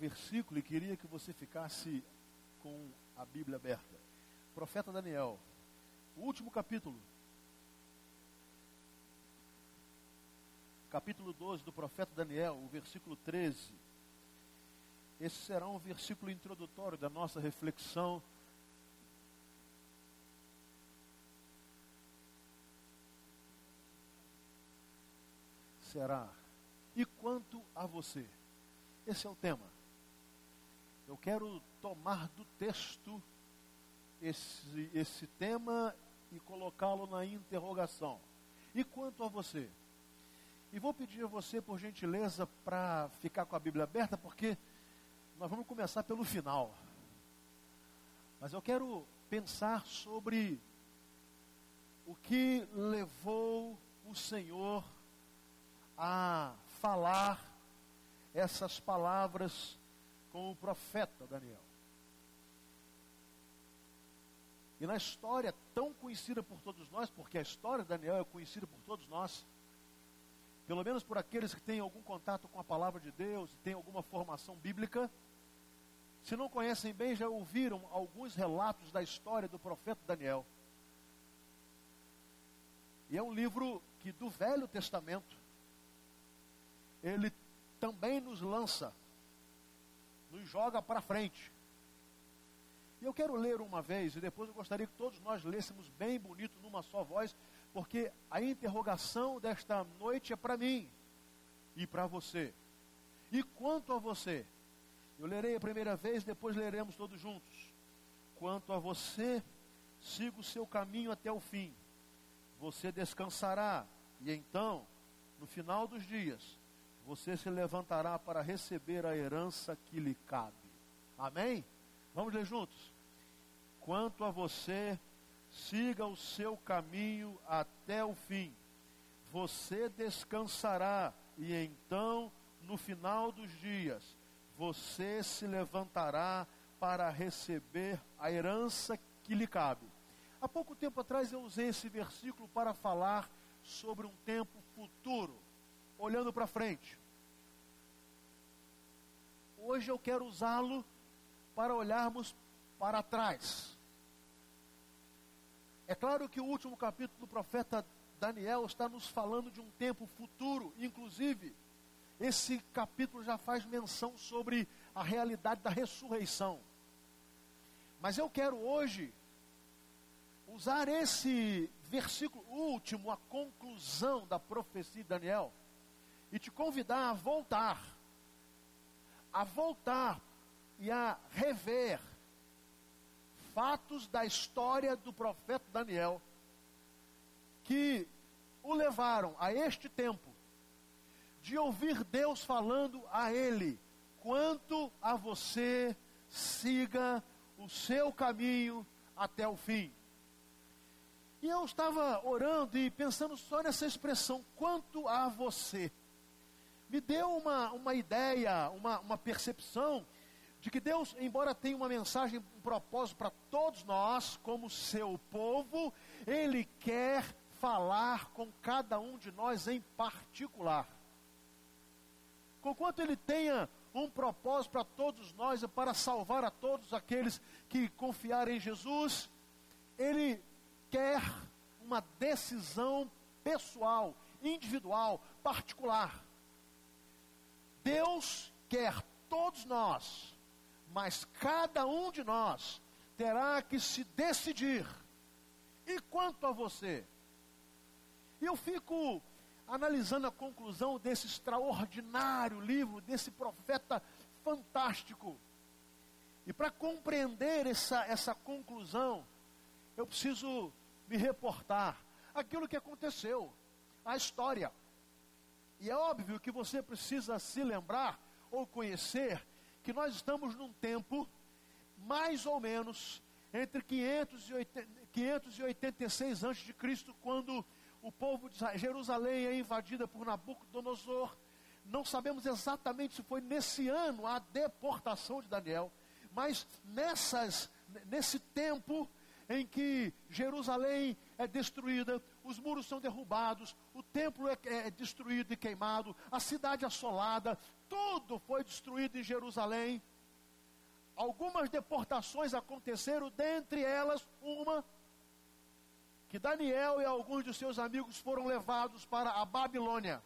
versículo e queria que você ficasse com a Bíblia aberta. Profeta Daniel, último capítulo. Capítulo 12 do profeta Daniel, o versículo 13. Esse será um versículo introdutório da nossa reflexão. Será. E quanto a você? Esse é o tema. Eu quero tomar do texto esse, esse tema e colocá-lo na interrogação. E quanto a você? E vou pedir a você, por gentileza, para ficar com a Bíblia aberta, porque nós vamos começar pelo final. Mas eu quero pensar sobre o que levou o Senhor a falar essas palavras com o profeta Daniel. E na história tão conhecida por todos nós, porque a história de Daniel é conhecida por todos nós, pelo menos por aqueles que têm algum contato com a palavra de Deus, têm alguma formação bíblica, se não conhecem bem, já ouviram alguns relatos da história do profeta Daniel. E é um livro que do Velho Testamento, ele também nos lança, nos joga para frente. E eu quero ler uma vez, e depois eu gostaria que todos nós lêssemos bem bonito, numa só voz, porque a interrogação desta noite é para mim e para você. E quanto a você? Eu lerei a primeira vez, depois leremos todos juntos. Quanto a você, siga o seu caminho até o fim. Você descansará, e então, no final dos dias, você se levantará para receber a herança que lhe cabe. Amém? Vamos ler juntos? Quanto a você, siga o seu caminho até o fim. Você descansará, e então, no final dos dias, você se levantará para receber a herança que lhe cabe. Há pouco tempo atrás eu usei esse versículo para falar sobre um tempo futuro, olhando para frente. Hoje eu quero usá-lo para olharmos para trás. É claro que o último capítulo do profeta Daniel está nos falando de um tempo futuro, inclusive, esse capítulo já faz menção sobre a realidade da ressurreição. Mas eu quero hoje usar esse versículo último, a conclusão da profecia de Daniel, e te convidar a voltar a voltar e a rever fatos da história do profeta Daniel que o levaram a este tempo de ouvir Deus falando a ele: quanto a você, siga o seu caminho até o fim. E eu estava orando e pensando só nessa expressão, quanto a você me deu uma, uma ideia, uma, uma percepção de que Deus, embora tenha uma mensagem, um propósito para todos nós, como seu povo, Ele quer falar com cada um de nós em particular. Conquanto Ele tenha um propósito para todos nós e para salvar a todos aqueles que confiarem em Jesus, Ele quer uma decisão pessoal, individual, particular. Deus quer todos nós, mas cada um de nós terá que se decidir. E quanto a você? Eu fico analisando a conclusão desse extraordinário livro, desse profeta fantástico. E para compreender essa, essa conclusão, eu preciso me reportar aquilo que aconteceu, a história. E é óbvio que você precisa se lembrar ou conhecer que nós estamos num tempo mais ou menos entre 586 a.C., quando o povo de Jerusalém é invadida por Nabucodonosor. Não sabemos exatamente se foi nesse ano a deportação de Daniel, mas nessas, nesse tempo em que Jerusalém é destruída, os muros são derrubados, o templo é, é destruído e queimado, a cidade assolada, tudo foi destruído em Jerusalém. Algumas deportações aconteceram, dentre elas uma que Daniel e alguns de seus amigos foram levados para a Babilônia.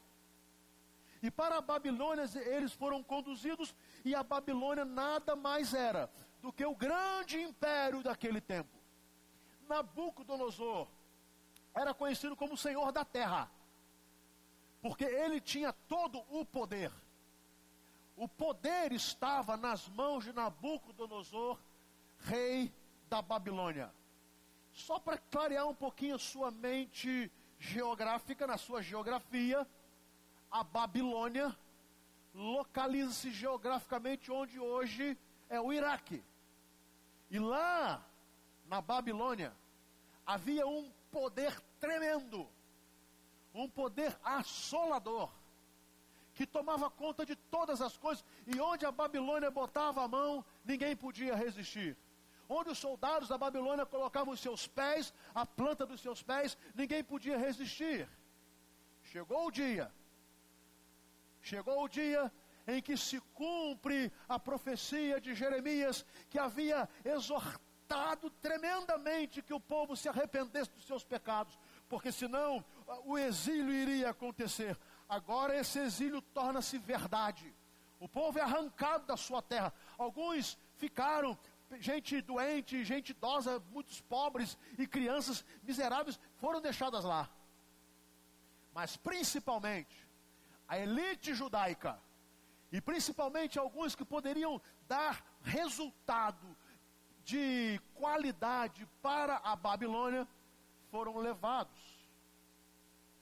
E para a Babilônia eles foram conduzidos, e a Babilônia nada mais era do que o grande império daquele tempo. Nabucodonosor era conhecido como o Senhor da Terra, porque ele tinha todo o poder. O poder estava nas mãos de Nabucodonosor, rei da Babilônia. Só para clarear um pouquinho a sua mente geográfica, na sua geografia, a Babilônia localiza-se geograficamente onde hoje é o Iraque. E lá, na Babilônia, havia um poder tremendo, um poder assolador, que tomava conta de todas as coisas, e onde a Babilônia botava a mão, ninguém podia resistir. Onde os soldados da Babilônia colocavam os seus pés, a planta dos seus pés, ninguém podia resistir. Chegou o dia, chegou o dia em que se cumpre a profecia de Jeremias, que havia exortado tremendamente que o povo se arrependesse dos seus pecados, porque senão o exílio iria acontecer. Agora esse exílio torna-se verdade. O povo é arrancado da sua terra. Alguns ficaram, gente doente, gente idosa, muitos pobres e crianças miseráveis foram deixadas lá. Mas principalmente a elite judaica e principalmente alguns que poderiam dar resultado de qualidade para a Babilônia, foram levados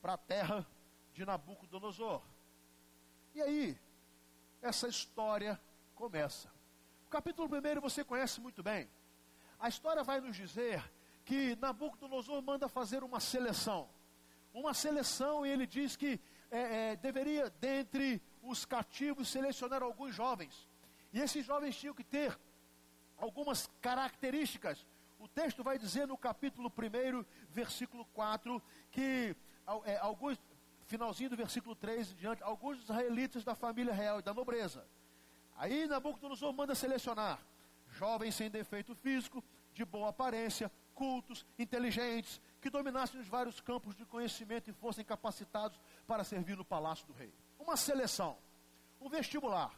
para a terra de Nabucodonosor. E aí, essa história começa. O capítulo 1 você conhece muito bem. A história vai nos dizer que Nabucodonosor manda fazer uma seleção. Uma seleção, e ele diz que é, é, deveria, dentre os cativos, selecionar alguns jovens. E esses jovens tinham que ter algumas características. O texto vai dizer no capítulo 1, versículo 4, que é, alguns, finalzinho do versículo 3 em diante, alguns israelitas da família real e da nobreza. Aí Nabucodonosor manda selecionar jovens sem defeito físico, de boa aparência, cultos, inteligentes, que dominassem os vários campos de conhecimento e fossem capacitados para servir no palácio do rei. Uma seleção, um vestibular.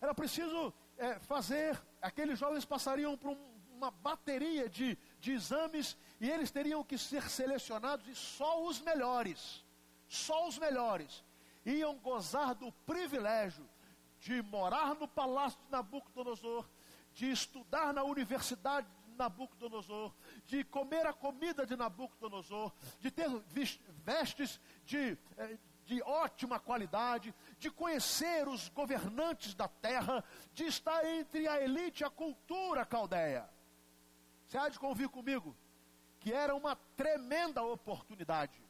Era preciso é, fazer, aqueles jovens passariam por um, uma bateria de, de exames e eles teriam que ser selecionados e só os melhores, só os melhores, iam gozar do privilégio de morar no palácio de Nabucodonosor, de estudar na universidade de Nabucodonosor, de comer a comida de Nabucodonosor, de ter vestes de, eh, de ótima qualidade, de conhecer os governantes da terra, de estar entre a elite e a cultura caldeia. Você há de convir comigo que era uma tremenda oportunidade.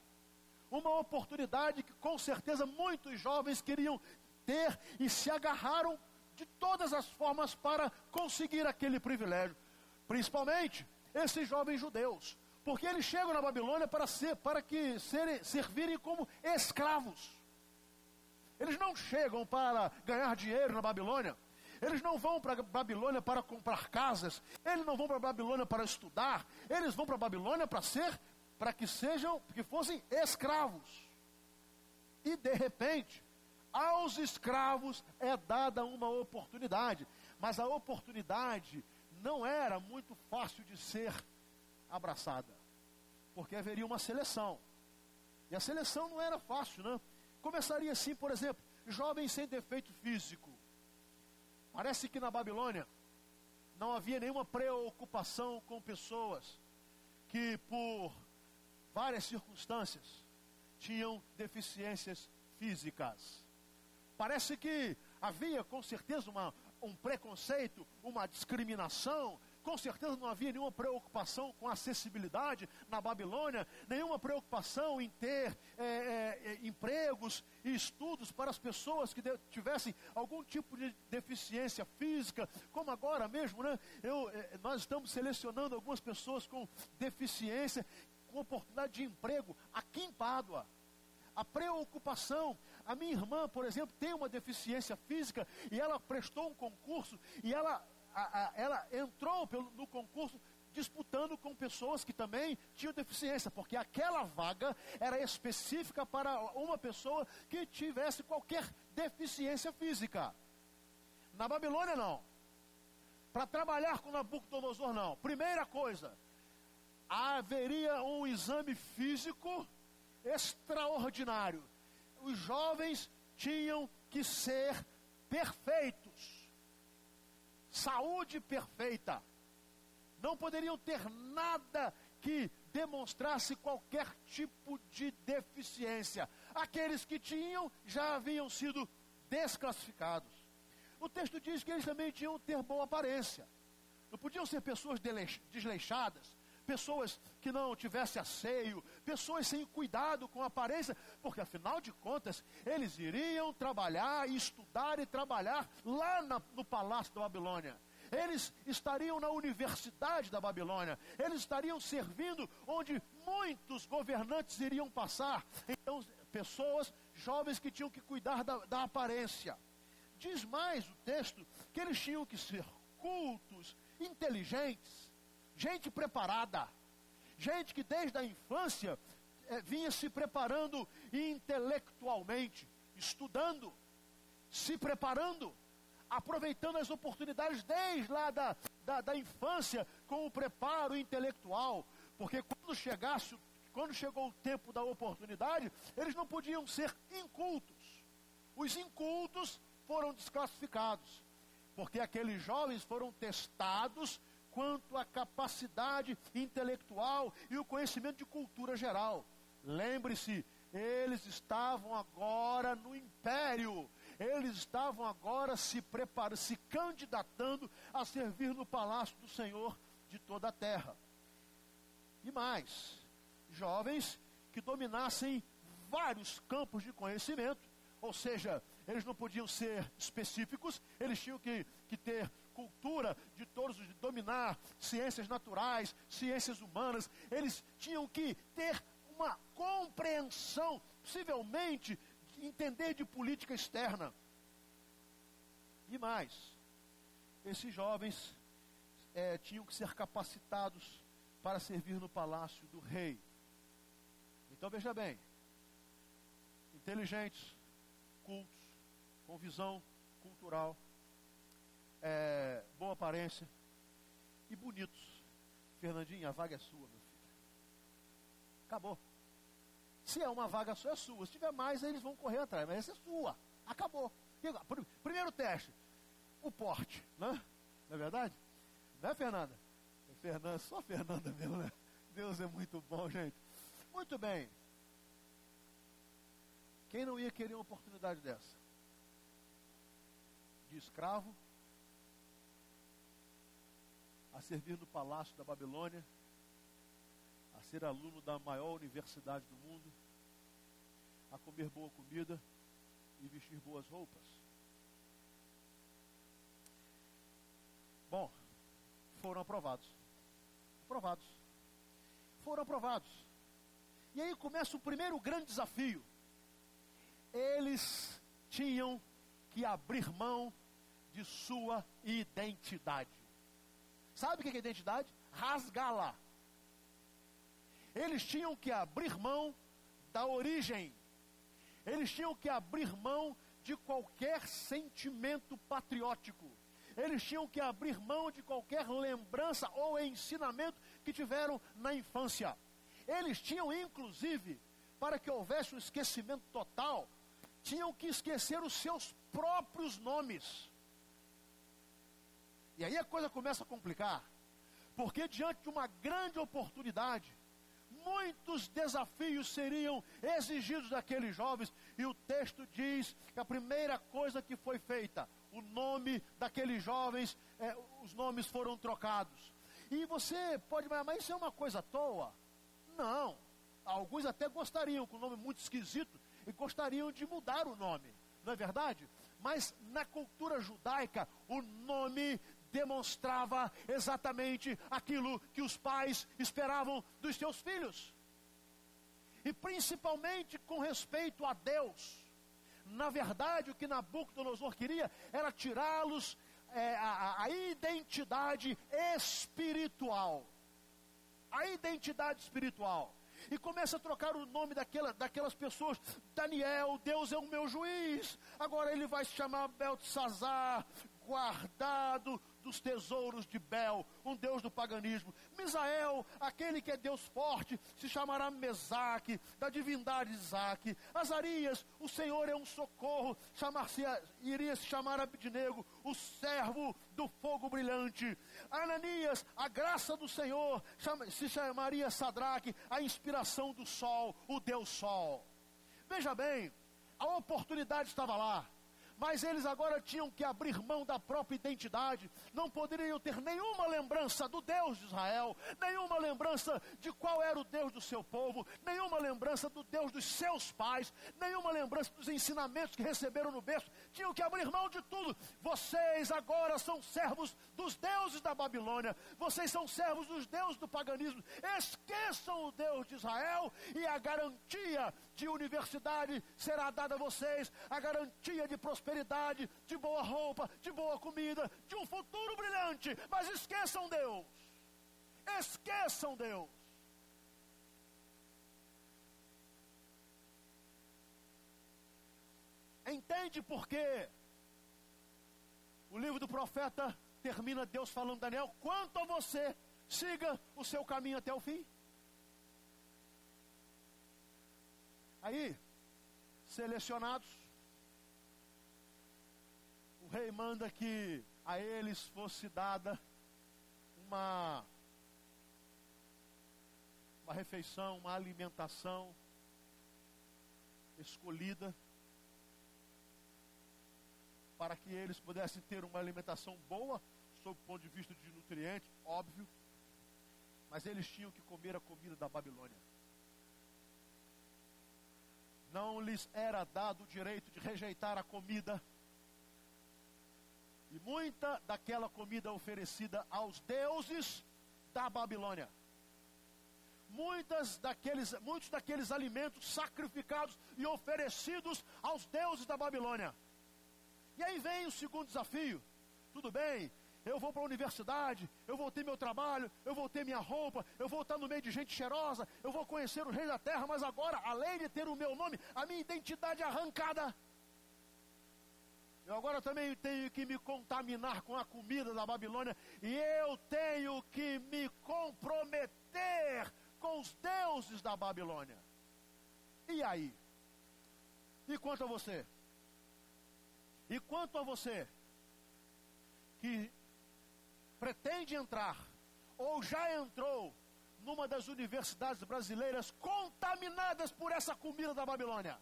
Uma oportunidade que com certeza muitos jovens queriam ter e se agarraram de todas as formas para conseguir aquele privilégio. Principalmente esses jovens judeus, porque eles chegam na Babilônia para, ser, para que serem, servirem como escravos. Eles não chegam para ganhar dinheiro na Babilônia. Eles não vão para Babilônia para comprar casas. Eles não vão para Babilônia para estudar. Eles vão para Babilônia para ser, para que sejam, que fossem escravos. E de repente, aos escravos é dada uma oportunidade. Mas a oportunidade não era muito fácil de ser abraçada, porque haveria uma seleção. E a seleção não era fácil, né? Começaria assim, por exemplo, jovens sem defeito físico. Parece que na Babilônia não havia nenhuma preocupação com pessoas que, por várias circunstâncias, tinham deficiências físicas. Parece que havia com certeza uma, um preconceito, uma discriminação com certeza não havia nenhuma preocupação com acessibilidade na Babilônia, nenhuma preocupação em ter é, é, é empregos e estudos para as pessoas que tivessem algum tipo de deficiência física, como agora mesmo, né? Eu, é, nós estamos selecionando algumas pessoas com deficiência, com oportunidade de emprego aqui em Pádua. a preocupação. A minha irmã, por exemplo, tem uma deficiência física e ela prestou um concurso e ela, a, a, ela entrou pelo, no concurso disputando com pessoas que também tinham deficiência, porque aquela vaga era específica para uma pessoa que tivesse qualquer deficiência física. Na Babilônia, não. Para trabalhar com Nabucodonosor, não. Primeira coisa, haveria um exame físico extraordinário. Os jovens tinham que ser perfeitos. Saúde perfeita. Não poderiam ter nada que demonstrasse qualquer tipo de deficiência. Aqueles que tinham já haviam sido desclassificados. O texto diz que eles também tinham ter boa aparência. Não podiam ser pessoas desleixadas, pessoas que não tivessem asseio, pessoas sem cuidado com a aparência, porque afinal de contas, eles iriam trabalhar, estudar e trabalhar lá na, no palácio da Babilônia. Eles estariam na universidade da Babilônia, eles estariam servindo onde muitos governantes iriam passar. Então, pessoas jovens que tinham que cuidar da, da aparência. Diz mais o texto que eles tinham que ser cultos, inteligentes, gente preparada, gente que desde a infância é, vinha se preparando intelectualmente, estudando, se preparando, aproveitando as oportunidades desde lá da, da, da infância com o preparo intelectual, porque quando chegasse, quando chegou o tempo da oportunidade, eles não podiam ser incultos. Os incultos foram desclassificados, porque aqueles jovens foram testados quanto à capacidade intelectual e o conhecimento de cultura geral. Lembre-se, eles estavam agora no império, eles estavam agora se preparando, se candidatando a servir no palácio do Senhor de toda a terra. E mais, jovens que dominassem vários campos de conhecimento, ou seja, eles não podiam ser específicos, eles tinham que, que ter cultura de todos, de dominar ciências naturais, ciências humanas, eles tinham que ter uma compreensão, possivelmente, de entender de política externa. E mais, esses jovens é, tinham que ser capacitados para servir no palácio do rei. Então veja bem, inteligentes, cultos, com visão cultural, é, boa aparência e bonitos. Fernandinho, a vaga é sua, meu filho. Acabou. Se é uma vaga só, é sua. Se tiver mais, eles vão correr atrás, mas essa é sua. Acabou. Primeiro teste, o porte, né? Não é verdade? Não é, Fernanda? É Fernanda, só Fernanda mesmo, né? Deus é muito bom, gente. Muito bem. Quem não ia querer uma oportunidade dessa? De escravo, a servir no palácio da Babilônia, a ser aluno da maior universidade do mundo, a comer boa comida e vestir boas roupas. Bom, foram aprovados. Aprovados. Foram aprovados. E aí começa o primeiro grande desafio eles tinham que abrir mão de sua identidade. Sabe o que é identidade? Rasgá-la. Eles tinham que abrir mão da origem. Eles tinham que abrir mão de qualquer sentimento patriótico. Eles tinham que abrir mão de qualquer lembrança ou ensinamento que tiveram na infância. Eles tinham, inclusive, para que houvesse um esquecimento total, tinham que esquecer os seus próprios nomes. E aí a coisa começa a complicar, porque diante de uma grande oportunidade, muitos desafios seriam exigidos daqueles jovens, e o texto diz que a primeira coisa que foi feita, o nome daqueles jovens, é, os nomes foram trocados. E você pode, mas isso é uma coisa à toa? Não. Alguns até gostariam, com um nome muito esquisito, e gostariam de mudar o nome, não é verdade? Mas na cultura judaica, o nome demonstrava exatamente aquilo que os pais esperavam dos seus filhos. e principalmente com respeito a Deus. Na verdade, o que Nabucodonosor queria era tirá-los é, a, a identidade espiritual. A identidade espiritual e começa a trocar o nome daquela, daquelas pessoas. Daniel, Deus é o meu juiz. Agora ele vai se chamar Beltesazar, guardado dos tesouros de Bel, um deus do paganismo. Misael, aquele que é Deus forte, se chamará Mesaque, da divindade Isaac. Azarias, o Senhor é um socorro, chamar-se, iria se chamar Abidnego, o servo do fogo brilhante. Ananias, a graça do Senhor, chama, se chamaria Sadraque, a inspiração do sol, o Deus Sol. Veja bem, a oportunidade estava lá mas eles agora tinham que abrir mão da própria identidade, não poderiam ter nenhuma lembrança do Deus de Israel, nenhuma lembrança de qual era o Deus do seu povo, nenhuma lembrança do Deus dos seus pais, nenhuma lembrança dos ensinamentos que receberam no berço, tinham que abrir mão de tudo. Vocês agora são servos dos deuses da Babilônia, vocês são servos dos deuses do paganismo. Esqueçam o Deus de Israel e a garantia de universidade será dada a vocês, a garantia de prosperidade de boa roupa, de boa comida, de um futuro brilhante. Mas esqueçam Deus. Esqueçam Deus. Entende por quê? O livro do profeta termina Deus falando Daniel, quanto a você, siga o seu caminho até o fim. Aí, selecionados, rei manda que a eles fosse dada uma, uma refeição, uma alimentação escolhida para que eles pudessem ter uma alimentação boa, sob o ponto de vista de nutrientes, óbvio, mas eles tinham que comer a comida da Babilônia. Não lhes era dado o direito de rejeitar a comida e muita daquela comida oferecida aos deuses da Babilônia. Muitas daqueles, muitos daqueles alimentos sacrificados e oferecidos aos deuses da Babilônia. E aí vem o segundo desafio. Tudo bem, eu vou para a universidade, eu vou ter meu trabalho, eu vou ter minha roupa, eu vou estar no meio de gente cheirosa, eu vou conhecer o rei da terra, mas agora, além de ter o meu nome, a minha identidade arrancada. Eu agora também tenho que me contaminar com a comida da Babilônia e eu tenho que me comprometer com os deuses da Babilônia. E aí? E quanto a você? E quanto a você que pretende entrar ou já entrou numa das universidades brasileiras contaminadas por essa comida da Babilônia?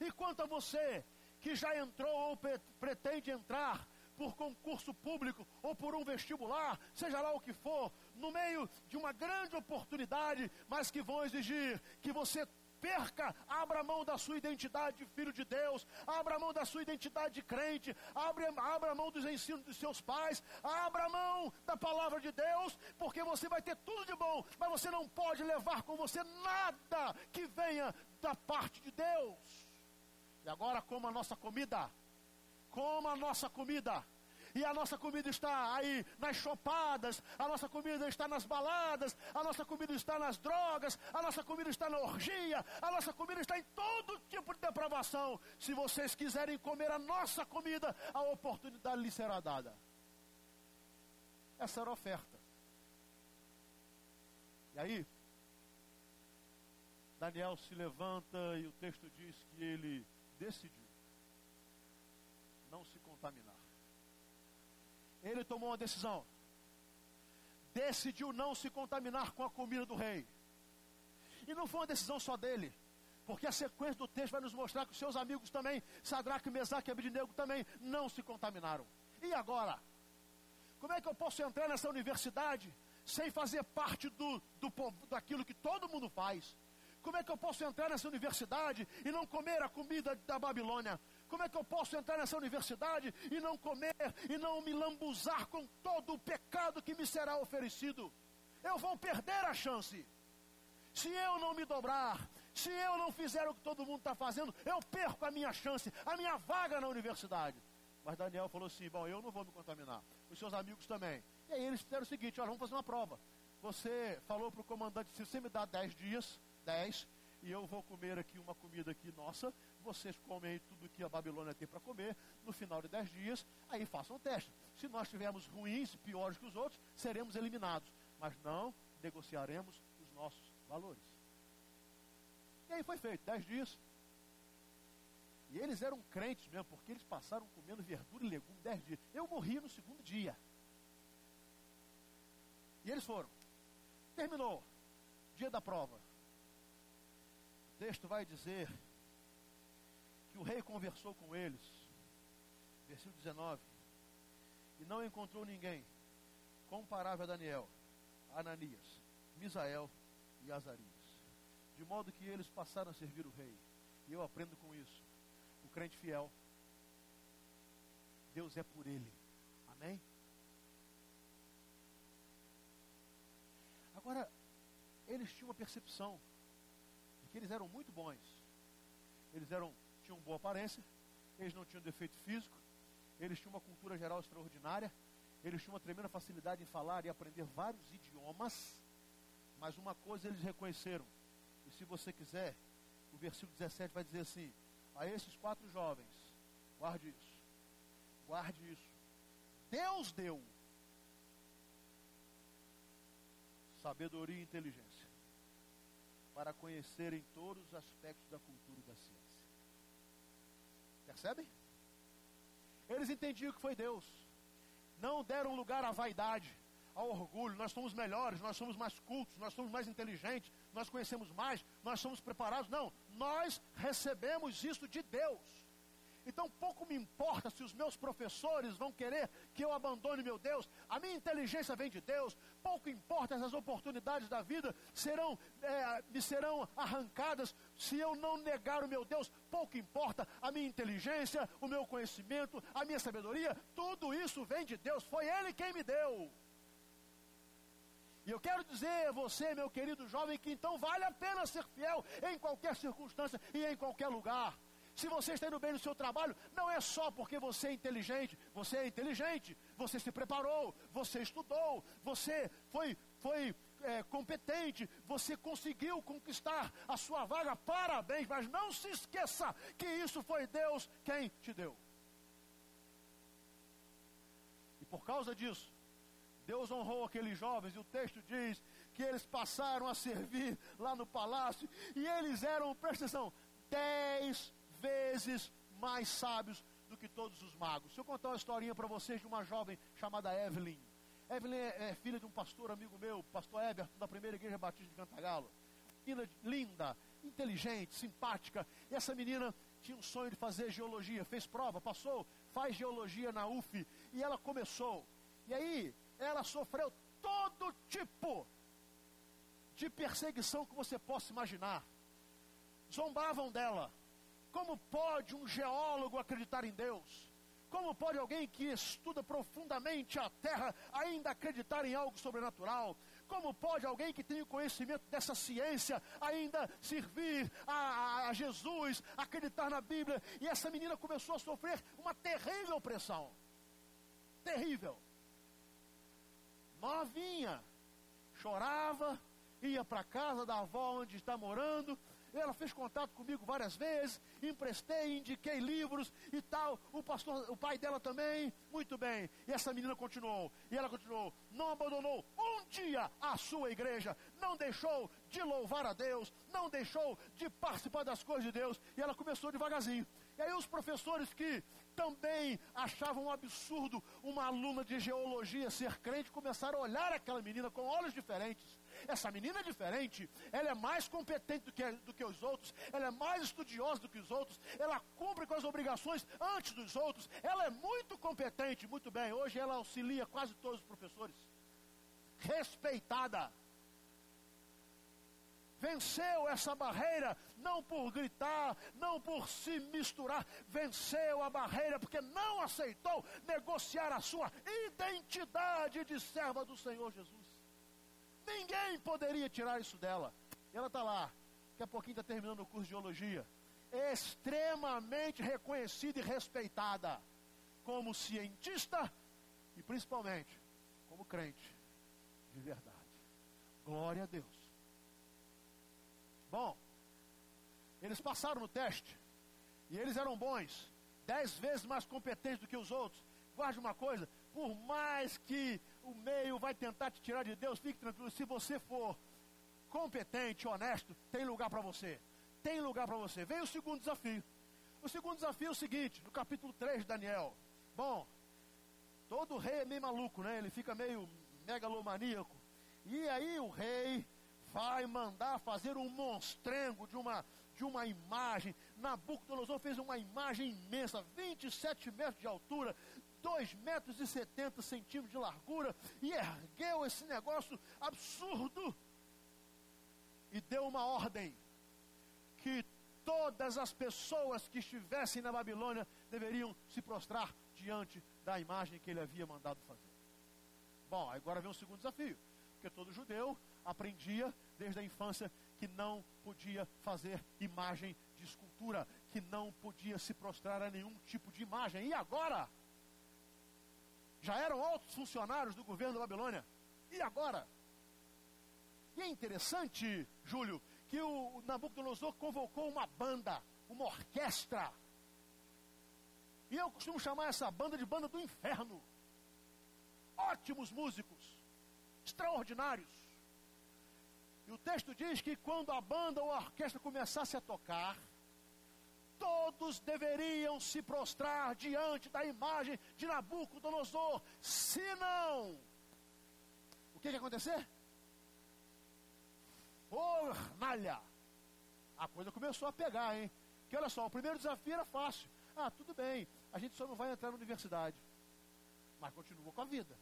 E quanto a você que já entrou ou pretende entrar por concurso público ou por um vestibular, seja lá o que for, no meio de uma grande oportunidade, mas que vão exigir que você perca, abra mão da sua identidade de filho de Deus, abra mão da sua identidade de crente, abra, abra mão dos ensinos dos seus pais, abra mão da palavra de Deus, porque você vai ter tudo de bom, mas você não pode levar com você nada que venha da parte de Deus. E agora coma a nossa comida. Coma a nossa comida. E a nossa comida está aí nas chopadas, a nossa comida está nas baladas, a nossa comida está nas drogas, a nossa comida está na orgia, a nossa comida está em todo tipo de depravação. Se vocês quiserem comer a nossa comida, a oportunidade lhe será dada. Essa era a oferta. E aí, Daniel se levanta e o texto diz que ele decidiu não se contaminar. Ele tomou uma decisão. Decidiu não se contaminar com a comida do rei. E não foi uma decisão só dele. Porque a sequência do texto vai nos mostrar que os seus amigos também, Sadraque, Mesaque e Abednego também não se contaminaram. E agora? Como é que eu posso entrar nessa universidade sem fazer parte do, do, daquilo que todo mundo faz? Como é que eu posso entrar nessa universidade e não comer a comida da Babilônia? Como é que eu posso entrar nessa universidade e não comer e não me lambuzar com todo o pecado que me será oferecido? Eu vou perder a chance. Se eu não me dobrar, se eu não fizer o que todo mundo está fazendo, eu perco a minha chance, a minha vaga na universidade. Mas Daniel falou assim: Bom, eu não vou me contaminar, os seus amigos também. E aí eles fizeram o seguinte: Olha, vamos fazer uma prova. Você falou para o comandante: Se você me dá 10 dias, 10, e eu vou comer aqui uma comida aqui nossa, vocês comem tudo que a Babilônia tem para comer, no final de 10 dias, aí façam o teste. Se nós tivermos ruins, piores que os outros, seremos eliminados. Mas não negociaremos os nossos valores. E aí foi feito, 10 dias. E eles eram crentes mesmo, porque eles passaram comendo verdura e legume 10 dias. Eu morri no segundo dia. E eles foram. Terminou. Dia da prova. O texto vai dizer que o rei conversou com eles. Versículo 19. E não encontrou ninguém comparável a Daniel, Ananias, Misael e Azarias. De modo que eles passaram a servir o rei. E eu aprendo com isso. O crente fiel, Deus é por ele. Amém? Agora, eles tinham uma percepção de que eles eram muito bons. Eles eram, tinham boa aparência, eles não tinham defeito físico, eles tinham uma cultura geral extraordinária, eles tinham uma tremenda facilidade em falar e aprender vários idiomas, mas uma coisa eles reconheceram, e se você quiser, o versículo 17 vai dizer assim: a esses quatro jovens, guarde isso, guarde isso. Deus deu sabedoria e inteligência para conhecerem todos os aspectos da cultura e da ciência. Percebem? Eles entendiam que foi Deus. Não deram lugar à vaidade, ao orgulho. Nós somos melhores, nós somos mais cultos, nós somos mais inteligentes, nós conhecemos mais, nós somos preparados. Não, nós recebemos isso de Deus. Então pouco me importa se os meus professores vão querer que eu abandone meu Deus. A minha inteligência vem de Deus. Pouco importa se as oportunidades da vida serão, é, me serão arrancadas se eu não negar o meu Deus. Pouco importa a minha inteligência, o meu conhecimento, a minha sabedoria. Tudo isso vem de Deus. Foi Ele quem me deu. E eu quero dizer a você, meu querido jovem, que então vale a pena ser fiel em qualquer circunstância e em qualquer lugar. Se você está indo bem no seu trabalho, não é só porque você é inteligente. Você é inteligente, você se preparou, você estudou, você foi, foi é, competente, você conseguiu conquistar a sua vaga. Parabéns, mas não se esqueça que isso foi Deus quem te deu. E por causa disso, Deus honrou aqueles jovens, e o texto diz que eles passaram a servir lá no palácio, e eles eram, presta atenção, dez vezes mais sábios do que todos os magos. Se eu contar uma historinha para vocês de uma jovem chamada Evelyn. Evelyn é, é, filha de um pastor amigo meu, pastor Eberton, da primeira igreja batista de Cantagalo. Menina linda, inteligente, simpática. E essa menina tinha um sonho de fazer geologia, fez prova, passou, faz geologia na UF. E ela começou. E aí, ela sofreu todo tipo de perseguição que você possa imaginar. Zombavam dela como pode um geólogo acreditar em Deus? Como pode alguém que estuda profundamente a terra ainda acreditar em algo sobrenatural? Como pode alguém que tem o conhecimento dessa ciência ainda servir a, a, Jesus, acreditar na Bíblia? E essa menina começou a sofrer uma terrível pressão. Terrível. Novinha. Chorava, ia para casa da avó onde está morando, ela fez contato comigo várias vezes, emprestei, indiquei livros e tal. O pastor, o pai dela também, muito bem. E essa menina continuou, e ela continuou, não abandonou um dia a sua igreja, não deixou de louvar a Deus, não deixou de participar das coisas de Deus, e ela começou devagarzinho. E aí os professores que também achavam um absurdo uma aluna de geologia ser crente começaram a olhar aquela menina com olhos diferentes. Essa menina é diferente, ela é mais competente do que, do que os outros, ela é mais estudiosa do que os outros, ela cumpre com as obrigações antes dos outros, ela é muito competente, muito bem. Hoje ela auxilia quase todos os professores. Respeitada. Venceu essa barreira, não por gritar, não por se misturar, venceu a barreira porque não aceitou negociar a sua identidade de serva do Senhor Jesus. Ninguém poderia tirar isso dela. E ela está lá. Daqui a pouquinho está terminando o curso de geologia. Extremamente reconhecida e respeitada como cientista e principalmente como crente de verdade. Glória a Deus. Bom, eles passaram no teste e eles eram bons, dez vezes mais competentes do que os outros. Guarde uma coisa: por mais que o meio vai tentar te tirar de Deus, fique tranquilo. Se você for competente, honesto, tem lugar para você. Tem lugar para você. Vem o segundo desafio. O segundo desafio é o seguinte, no capítulo 3 de Daniel. Bom, todo rei é meio maluco, né? Ele fica meio megalomaníaco. E aí o rei vai mandar fazer um monstrengo de uma, de uma imagem. Nabucodonosor fez uma imagem imensa, 27 metros de altura, 2 metros e 70 centímetros de largura, e ergueu esse negócio absurdo. E deu uma ordem que todas as pessoas que estivessem na Babilônia deveriam se prostrar diante da imagem que ele havia mandado fazer. Bom, agora vem o segundo desafio, porque todo judeu aprendia desde a infância que não podia fazer imagem de escultura, que não podia se prostrar a nenhum tipo de imagem. E agora? Já eram altos funcionários do governo da Babilônia. E agora? E é interessante, Júlio, que o Nabucodonosor convocou uma banda, uma orquestra. E eu costumo chamar essa banda de banda do inferno. Ótimos músicos, extraordinários. E o texto diz que quando a banda ou a orquestra começasse a tocar, todos deveriam se prostrar diante da imagem de Nabucodonosor. Se não, o que, ia acontecer? Fornalha. A coisa começou a pegar, hein? Que olha só, o primeiro desafio era fácil. Ah, tudo bem, a gente só não vai entrar na universidade. Mas continua com a vida.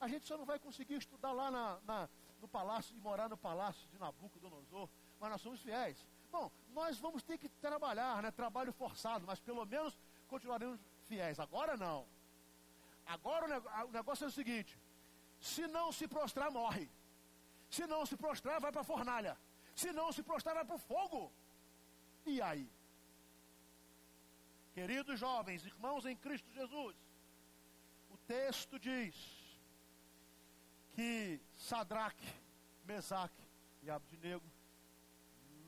A gente só não vai conseguir estudar lá na, na no palácio e morar no palácio de Nabucodonosor, mas nós somos fiéis. Bom, nós vamos ter que trabalhar, né? Trabalho forçado, mas pelo menos continuaremos fiéis. Agora não. Agora o negócio é o seguinte: se não se prostrar, morre. Se não se prostrar, vai para a fornalha. Se não se prostrar, vai para o fogo. E aí? Queridos jovens, irmãos em Cristo Jesus, o texto diz que Sadraque, Mesaque e Abdinego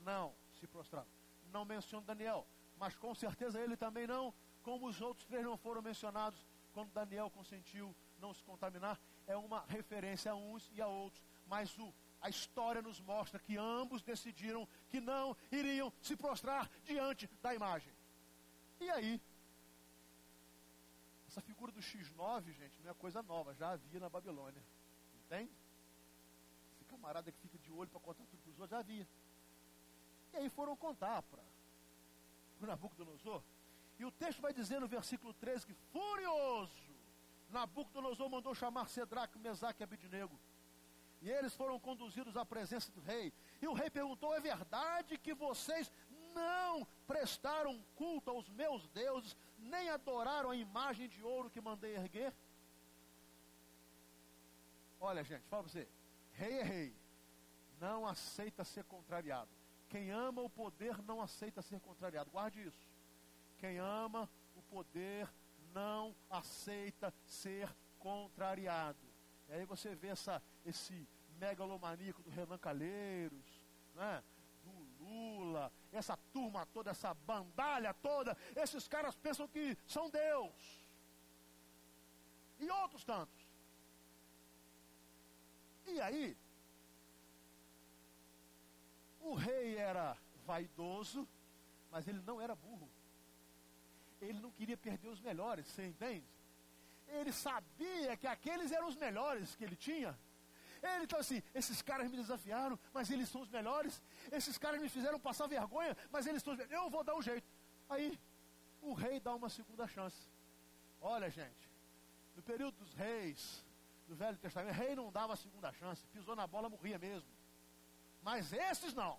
não se prostraram. Não menciona Daniel, mas com certeza ele também não, como os outros três não foram mencionados quando Daniel consentiu não se contaminar, é uma referência a uns e a outros, mas o, a história nos mostra que ambos decidiram que não iriam se prostrar diante da imagem. E aí, essa figura do X9, gente, não é coisa nova, já havia na Babilônia. Entende? Esse camarada que fica de olho para contar tudo para os outros, já havia. E aí foram contar para Nabucodonosor. E o texto vai dizer no versículo 13 que, furioso, Nabucodonosor mandou chamar Cedraque, Mesaque e Abidnego. E eles foram conduzidos à presença do rei. E o rei perguntou: É verdade que vocês não prestaram culto aos meus deuses, nem adoraram a imagem de ouro que mandei erguer? Olha, gente, fala para você: rei é rei, não aceita ser contrariado. Quem ama o poder não aceita ser contrariado. Guarde isso. Quem ama o poder não aceita ser contrariado. E aí você vê essa, esse megalomaníaco do Renan Calheiros, né? do Lula, essa turma toda, essa bandalha toda, esses caras pensam que são Deus. E outros tantos. E aí, o rei era vaidoso, mas ele não era burro. Ele não queria perder os melhores, você entende? Ele sabia que aqueles eram os melhores que ele tinha. Ele então assim, esses caras me desafiaram, mas eles são os melhores. Esses caras me fizeram passar vergonha, mas eles são os melhores. Eu vou dar um jeito. Aí, o rei dá uma segunda chance. Olha, gente, no período dos reis, do Velho Testamento, rei não dava segunda chance, pisou na bola, morria mesmo. Mas esses não.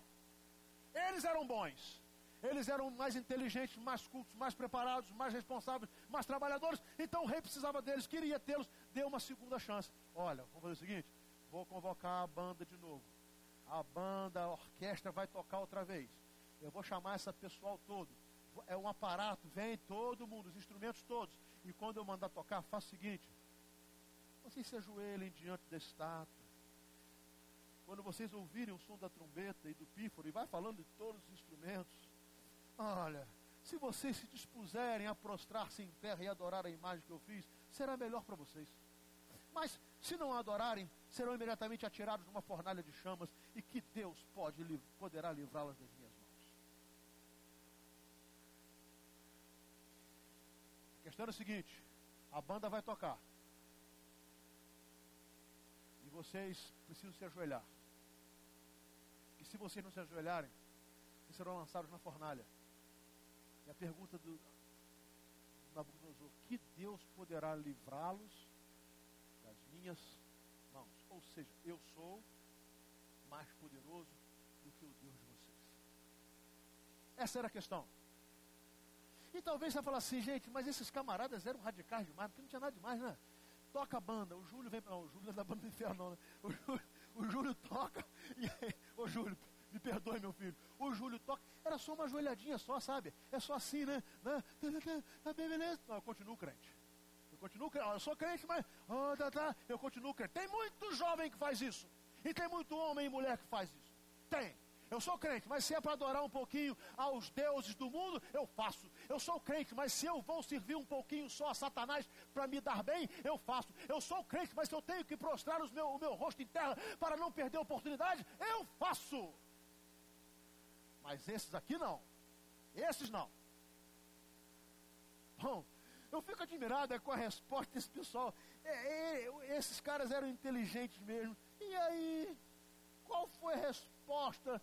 Eles eram bons. Eles eram mais inteligentes, mais cultos, mais preparados, mais responsáveis, mais trabalhadores. Então o rei precisava deles, queria tê-los, deu uma segunda chance. Olha, vamos fazer o seguinte: vou convocar a banda de novo. a banda, a orquestra vai tocar outra vez. Eu vou chamar esse pessoal todo. É um aparato, vem todo mundo, os instrumentos todos. E quando eu mandar tocar, faça o seguinte: vocês se ajoelhem diante da estátua. Quando vocês ouvirem o som da trombeta e do pífaro, e vai falando de todos os instrumentos, olha, se vocês se dispuserem a prostrar-se em terra e adorar a imagem que eu fiz, será melhor para vocês. Mas se não adorarem, serão imediatamente atirados numa fornalha de chamas e que Deus pode, poderá livrá-las das minhas mãos. A questão é a seguinte: a banda vai tocar. E vocês precisam se ajoelhar. Se vocês não se ajoelharem, vocês serão lançados na fornalha. E a pergunta do Nabucodonosor: que Deus poderá livrá-los das minhas mãos? Ou seja, eu sou mais poderoso do que o Deus de vocês. Essa era a questão. E talvez você fale assim, gente, mas esses camaradas eram radicais demais, porque não tinha nada demais, né? Toca a banda, o Júlio vem. Não, o Júlio é da banda do inferno, né? o, Júlio, o Júlio toca, e aí, ô Júlio, me perdoe, meu filho. O Júlio toca, era só uma joelhadinha só, sabe? É só assim, né? né? Tá bem, beleza? Não, eu continuo crente. Eu continuo crente. Eu sou crente, mas. Oh, tá, tá, eu continuo crente. Tem muito jovem que faz isso. E tem muito homem e mulher que faz isso. Tem. Eu sou crente, mas se é para adorar um pouquinho aos deuses do mundo, eu faço. Eu sou crente, mas se eu vou servir um pouquinho só a Satanás para me dar bem, eu faço. Eu sou crente, mas se eu tenho que prostrar meu, o meu rosto em terra para não perder a oportunidade, eu faço. Mas esses aqui não. Esses não. Bom, eu fico admirado é, com a resposta desse pessoal. É, é, esses caras eram inteligentes mesmo. E aí, qual foi a resposta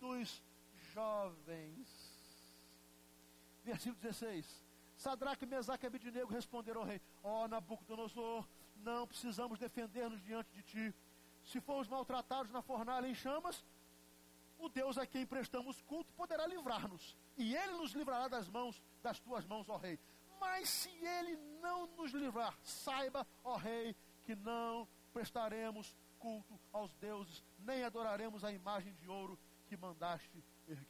dos jovens? Versículo 16. Sadraque, Mesaque e Abidinego responderam ao rei: Ó oh, Nabucodonosor, não precisamos defender-nos diante de ti. Se formos maltratados na fornalha em chamas, o Deus a quem prestamos culto poderá livrar-nos, e ele nos livrará das mãos, das tuas mãos, ó rei. Mas se ele não nos livrar, saiba, ó rei, que não prestaremos culto aos deuses, nem adoraremos a imagem de ouro que mandaste erguer.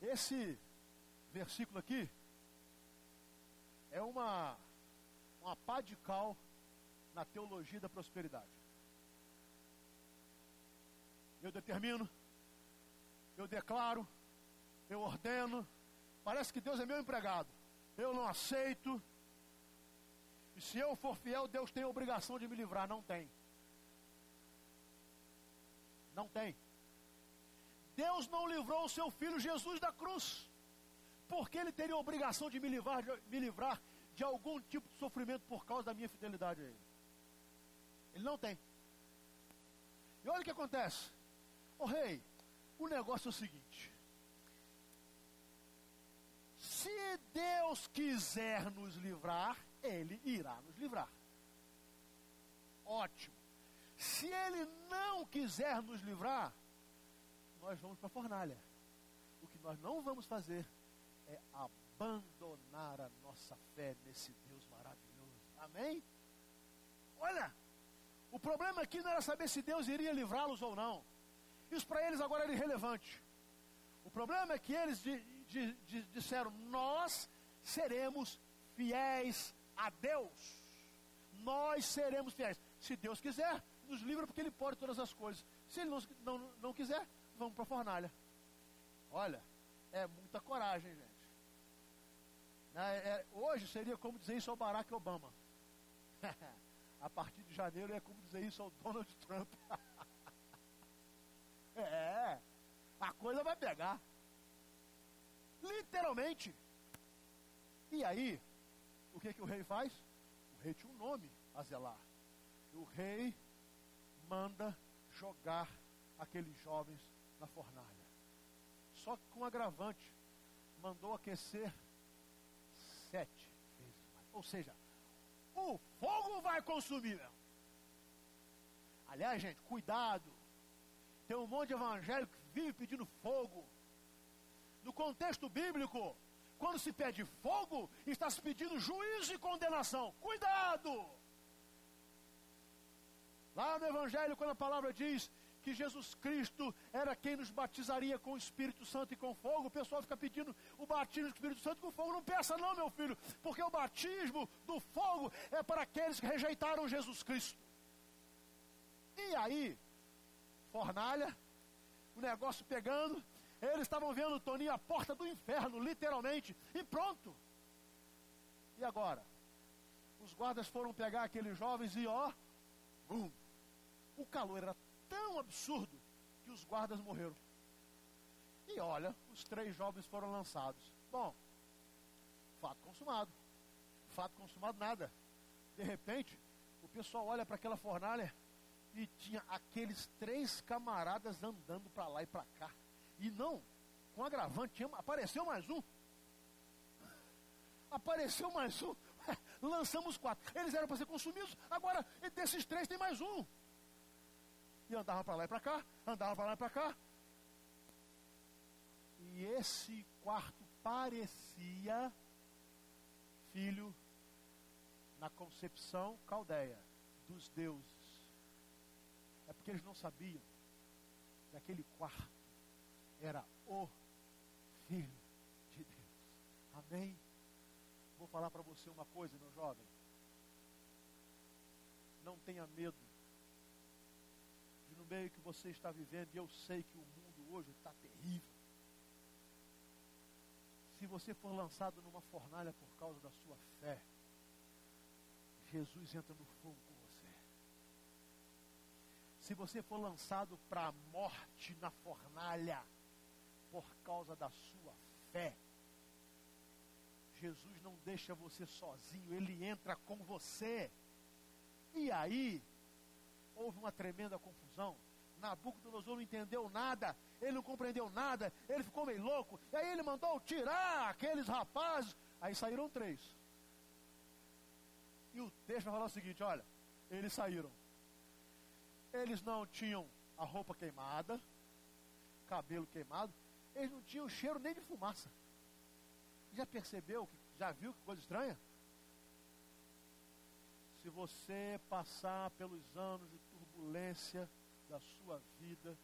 Esse versículo aqui é uma, uma pá de cal na teologia da prosperidade eu determino, eu declaro, eu ordeno. Parece que Deus é meu empregado. Eu não aceito. E se eu for fiel, Deus tem a obrigação de me livrar. Não tem. Não tem. Deus não livrou o seu filho Jesus da cruz. Porque ele teria a obrigação de me livrar, de me livrar de algum tipo de sofrimento por causa da minha fidelidade a ele. Ele não tem. E olha o que acontece. Ô oh, rei, o negócio é o seguinte. Se Deus quiser nos livrar, Ele irá nos livrar. Ótimo. Se Ele não quiser nos livrar, nós vamos para a fornalha. O que nós não vamos fazer é abandonar a nossa fé nesse Deus maravilhoso. Amém? Olha, o problema aqui não era saber se Deus iria livrá-los ou não. Isso para eles agora era irrelevante. O problema é que eles de, de, de, disseram: Nós seremos fiéis a Deus. Nós seremos fiéis. Se Deus quiser, nos livra porque Ele pode todas as coisas. Se Ele não, não, não quiser, vamos para a fornalha. Olha, é muita coragem, gente. É, é, hoje seria como dizer isso ao Barack Obama. a partir de janeiro é como dizer isso ao Donald Trump. É, a coisa vai pegar. Literalmente. E aí, o que, que o rei faz? O rei tinha um nome a zelar. O rei manda jogar aqueles jovens na fornalha. Só com agravante, mandou aquecer sete vezes mais. Ou seja, o fogo vai consumir. Aliás, gente, cuidado tem um monte de evangélico que vive pedindo fogo. No contexto bíblico, quando se pede fogo, está se pedindo juízo e condenação. Cuidado! Lá no Evangelho, quando a palavra diz que Jesus Cristo era quem nos batizaria com o Espírito Santo e com fogo, o pessoal fica pedindo o batismo do Espírito Santo com fogo. Não peça, não, meu filho, porque o batismo do fogo é para aqueles que rejeitaram Jesus Cristo. E aí, fornalha, o negócio pegando, eles estavam vendo Toninho a porta do inferno, literalmente, e pronto. E agora? Os guardas foram pegar aqueles jovens e ó, bum, o calor era tão absurdo que os guardas morreram. E olha, os três jovens foram lançados. Bom, fato consumado. Fato consumado nada. De repente, o pessoal olha para aquela fornalha e tinha aqueles três camaradas andando para lá e para cá. E não, com agravante, apareceu mais um. Apareceu mais um. Lançamos quatro. Eles eram para ser consumidos, agora desses três tem mais um. E andava para lá e para cá, andava para lá e para cá. E esse quarto parecia filho na concepção caldeia dos deuses. É porque eles não sabiam que aquele quarto era o Filho de Deus. Amém? Vou falar para você uma coisa, meu jovem. Não tenha medo meio que você está vivendo, e eu sei que o mundo hoje está terrível. Se você for lançado numa fornalha por causa da sua fé, Jesus entra no fogo com você. Se você for lançado para a morte na fornalha, por causa da sua fé. Jesus não deixa você sozinho, ele entra com você. E aí, houve uma tremenda confusão. Nabucodonosor não entendeu nada, ele não compreendeu nada, ele ficou meio louco. E aí ele mandou tirar aqueles rapazes. Aí saíram três. E o texto vai falar o seguinte: olha, eles saíram. Eles não tinham a roupa queimada, cabelo queimado, eles não tinham cheiro nem de fumaça. Já percebeu, já viu que coisa estranha? Se você passar pelos anos de turbulência da sua vida,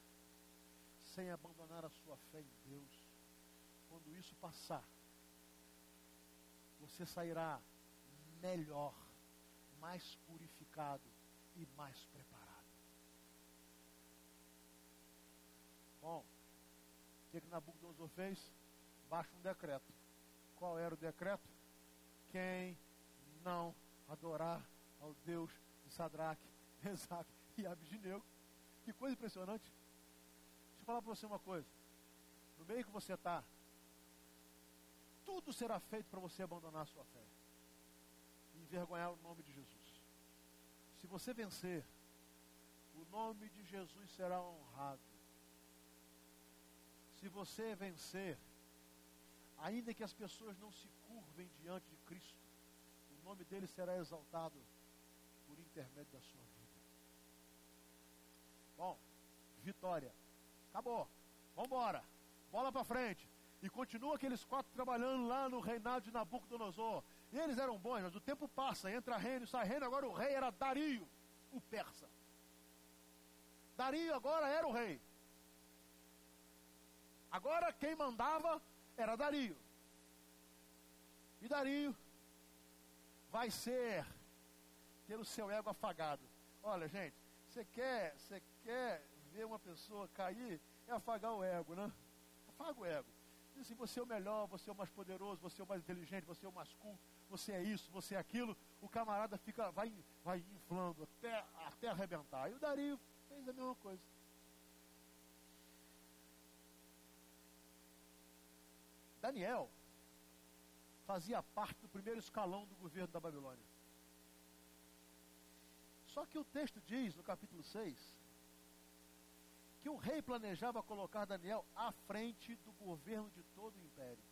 sem abandonar a sua fé em Deus, quando isso passar, você sairá melhor, mais purificado e mais preparado. Bom, que, que Nabucodonosor fez? Baixa um decreto. Qual era o decreto? Quem não adorar ao Deus de Sadraque, Mesaque e Abidineu. Que coisa impressionante. Deixa eu falar para você uma coisa. No meio que você está, tudo será feito para você abandonar a sua fé. E envergonhar o nome de Jesus. Se você vencer, o nome de Jesus será honrado se você vencer, ainda que as pessoas não se curvem diante de Cristo, o nome dele será exaltado por intermédio da sua vida. Bom, vitória. Acabou. Vamos embora. Bola para frente. E continua aqueles quatro trabalhando lá no reinado de Nabucodonosor. E eles eram bons, mas o tempo passa, entra reino, sai reino. Agora o rei era Dario, o persa. Dario agora era o rei. Agora quem mandava era Dario. E Dario vai ser ter o seu ego afagado. Olha, gente, você quer, você quer ver uma pessoa cair, é afagar o ego, né? Afaga o ego. Diz assim, você é o melhor, você é o mais poderoso, você é o mais inteligente, você é o mais culto, você é isso, você é aquilo. O camarada fica, vai, vai inflando até, até arrebentar. E o Dario fez a mesma coisa. Daniel fazia parte do primeiro escalão do governo da Babilônia. Só que o texto diz, no capítulo 6, que o rei planejava colocar Daniel à frente do governo de todo o império.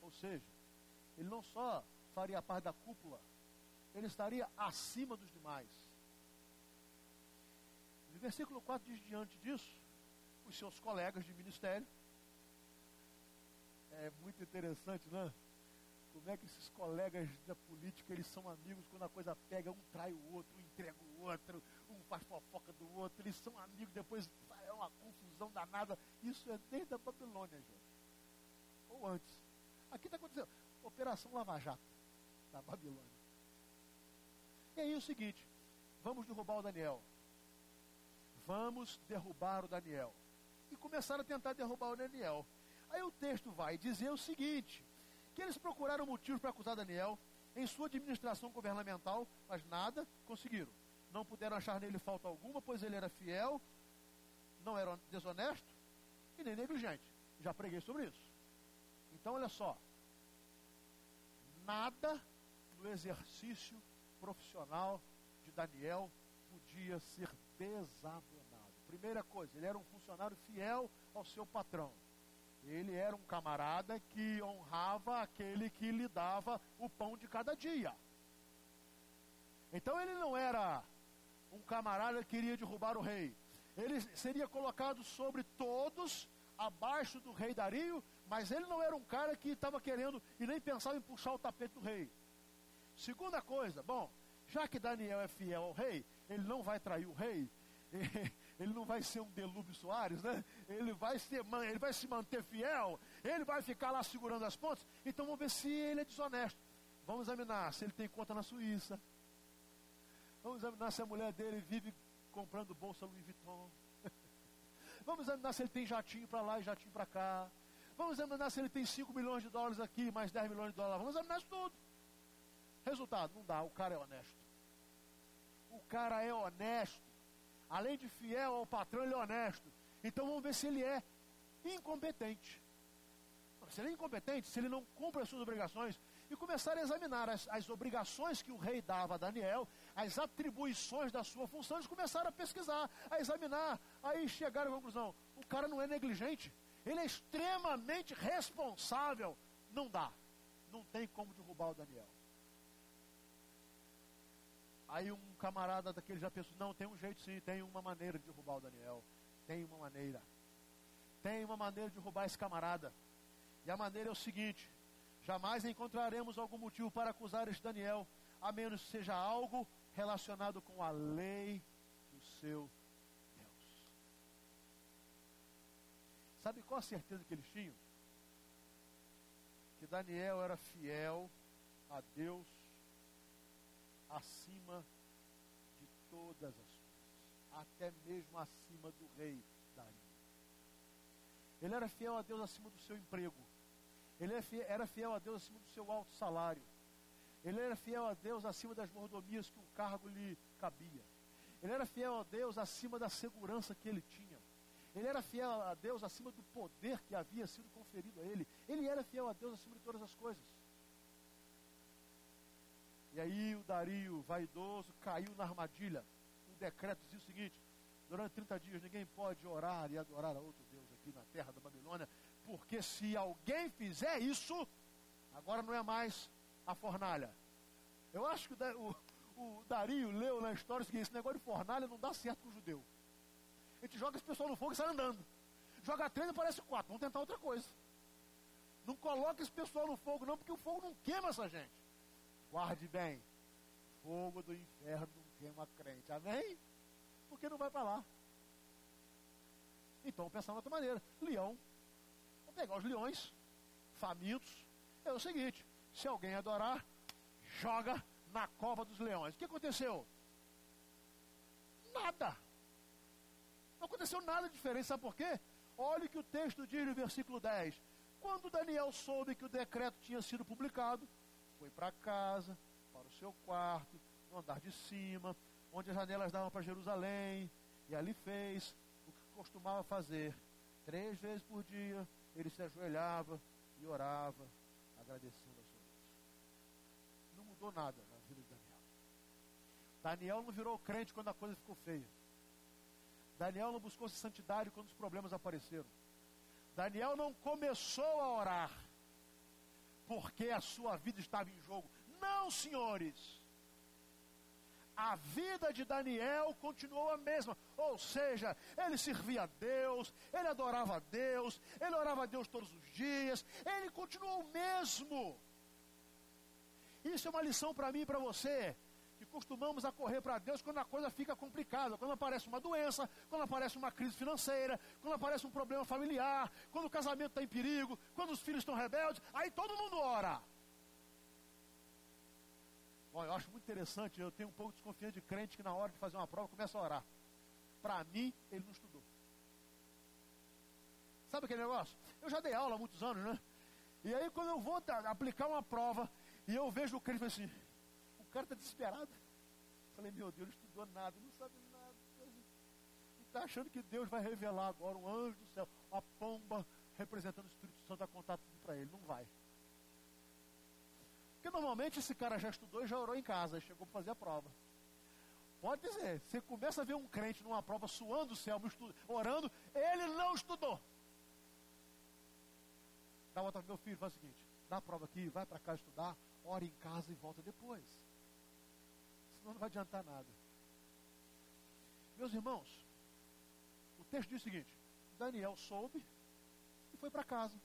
Ou seja, ele não só faria parte da cúpula, ele estaria acima dos demais. No versículo 4 diz diante disso, os seus colegas de ministério é muito interessante, né? Como é que esses colegas da política, eles são amigos quando a coisa pega, um trai o outro, um entrega o outro, um faz fofoca do outro, eles são amigos, depois é uma confusão danada. Isso é desde a Babilônia, gente. Ou antes. Aqui está acontecendo. Operação Lava Jato, da Babilônia. E aí é o seguinte, vamos derrubar o Daniel. Vamos derrubar o Daniel. E começaram a tentar derrubar o Daniel. Aí o texto vai dizer o seguinte: que eles procuraram motivos para acusar Daniel em sua administração governamental, mas nada conseguiram. Não puderam achar nele falta alguma, pois ele era fiel, não era desonesto e nem negligente. Já preguei sobre isso. Então, olha só. Nada no exercício profissional de Daniel podia ser desabonado. Primeira coisa, ele era um funcionário fiel ao seu patrão. Ele era um camarada que honrava aquele que lhe dava o pão de cada dia. Então ele não era um camarada que queria derrubar o rei. Ele seria colocado sobre todos, abaixo do rei Dario, mas ele não era um cara que estava querendo e nem pensava em puxar o tapete do rei. Segunda coisa, bom, já que Daniel é fiel ao rei, ele não vai trair o rei, ele não vai ser um Delúbio Soares, né? Ele vai, ser, ele vai se manter fiel, ele vai ficar lá segurando as pontas. Então vamos ver se ele é desonesto. Vamos examinar se ele tem conta na Suíça. Vamos examinar se a mulher dele vive comprando bolsa Louis Vuitton. Vamos examinar se ele tem jatinho para lá e jatinho para cá. Vamos examinar se ele tem 5 milhões de dólares aqui, mais 10 milhões de dólares. Vamos examinar isso tudo. Resultado, não dá, o cara é honesto. O cara é honesto. Além de fiel ao patrão, ele é honesto. Então vamos ver se ele é incompetente. Se ele é incompetente, se ele não cumpre as suas obrigações, e começar a examinar as, as obrigações que o rei dava a Daniel, as atribuições da sua função, eles começaram a pesquisar, a examinar, aí chegaram à conclusão: o cara não é negligente, ele é extremamente responsável. Não dá, não tem como derrubar o Daniel. Aí um camarada daquele já pensou, não, tem um jeito sim, tem uma maneira de derrubar o Daniel. Tem uma maneira. Tem uma maneira de derrubar esse camarada. E a maneira é o seguinte: jamais encontraremos algum motivo para acusar esse Daniel, a menos que seja algo relacionado com a lei do seu Deus. Sabe qual a certeza que eles tinham? Que Daniel era fiel a Deus acima de todas as coisas, até mesmo acima do rei Dario. Ele era fiel a Deus acima do seu emprego. Ele era fiel a Deus acima do seu alto salário. Ele era fiel a Deus acima das mordomias que o cargo lhe cabia. Ele era fiel a Deus acima da segurança que ele tinha. Ele era fiel a Deus acima do poder que havia sido conferido a ele. Ele era fiel a Deus acima de todas as coisas. E aí o Dario, vaidoso, caiu na armadilha. Um decreto dizia o seguinte: durante 30 dias ninguém pode orar e adorar a outro Deus aqui na terra da Babilônia, porque se alguém fizer isso, agora não é mais a fornalha. Eu acho que o, o Dario leu na história seguinte: esse negócio de fornalha não dá certo com o judeu. A gente joga esse pessoal no fogo e sai andando. Joga três e parece quatro. Vamos tentar outra coisa. Não coloca esse pessoal no fogo, não, porque o fogo não queima essa gente. Guarde bem. Fogo do inferno não queima crente. Amém? Porque não vai para lá. Então, pensar de outra maneira. Leão. Vamos pegar os leões, famintos. É o seguinte: se alguém adorar, joga na cova dos leões. O que aconteceu? Nada. Não aconteceu nada diferente. Sabe por quê? Olha o que o texto diz no versículo 10. Quando Daniel soube que o decreto tinha sido publicado, foi para casa, para o seu quarto, no andar de cima, onde as janelas davam para Jerusalém, e ali fez o que costumava fazer. Três vezes por dia ele se ajoelhava e orava, agradecendo a sua Deus. Não mudou nada na vida de Daniel. Daniel não virou crente quando a coisa ficou feia. Daniel não buscou santidade quando os problemas apareceram. Daniel não começou a orar porque a sua vida estava em jogo. Não, senhores. A vida de Daniel continuou a mesma. Ou seja, ele servia a Deus, ele adorava a Deus, ele orava a Deus todos os dias, ele continuou o mesmo. Isso é uma lição para mim e para você costumamos a correr para Deus quando a coisa fica complicada, quando aparece uma doença, quando aparece uma crise financeira, quando aparece um problema familiar, quando o casamento está em perigo, quando os filhos estão rebeldes, aí todo mundo ora. Bom, eu acho muito interessante, eu tenho um pouco de desconfiança de crente que na hora de fazer uma prova começa a orar. Para mim, ele não estudou. Sabe aquele negócio? Eu já dei aula há muitos anos, né? E aí quando eu vou aplicar uma prova e eu vejo o crente assim, cara está desesperado. Falei, meu Deus, não estudou nada, não sabe nada. E está achando que Deus vai revelar agora um anjo do céu, uma pomba representando o Espírito Santo a contar tudo para ele. Não vai. Porque normalmente esse cara já estudou e já orou em casa, chegou para fazer a prova. Pode dizer, você começa a ver um crente numa prova suando o céu, orando, ele não estudou. Dá outra meu filho, faz o seguinte, dá a prova aqui, vai para casa estudar, ora em casa e volta depois não vai adiantar nada. Meus irmãos, o texto diz o seguinte: Daniel soube e foi para casa.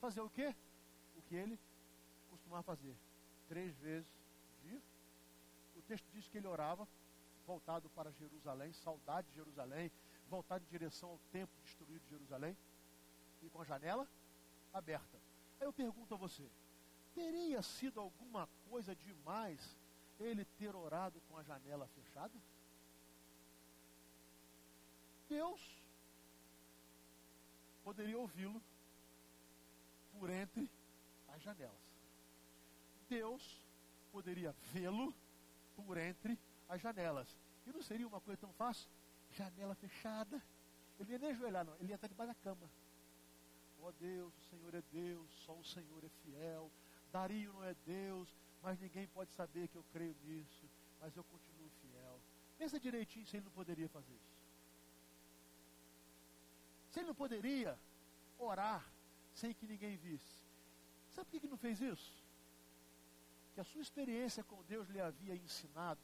Fazer o quê? O que ele costumava fazer. Três vezes por dia. O texto diz que ele orava, voltado para Jerusalém, saudade de Jerusalém, voltado em direção ao templo destruído de Jerusalém, e com a janela aberta. Aí eu pergunto a você: teria sido alguma coisa demais ele ter orado com a janela fechada? Deus poderia ouvi-lo por entre as janelas. Deus poderia vê-lo por entre as janelas. E não seria uma coisa tão fácil? Janela fechada. Ele ia nem ajoelhar, não. Ele ia estar debaixo da cama. Ó oh Deus, o Senhor é Deus, só o Senhor é fiel. Dario não é Deus, mas ninguém pode saber que eu creio nisso, mas eu continuo fiel. Pensa direitinho se ele não poderia fazer isso. Se ele não poderia orar sem que ninguém visse. Sabe por que, não fez isso? Que a sua experiência com Deus lhe havia ensinado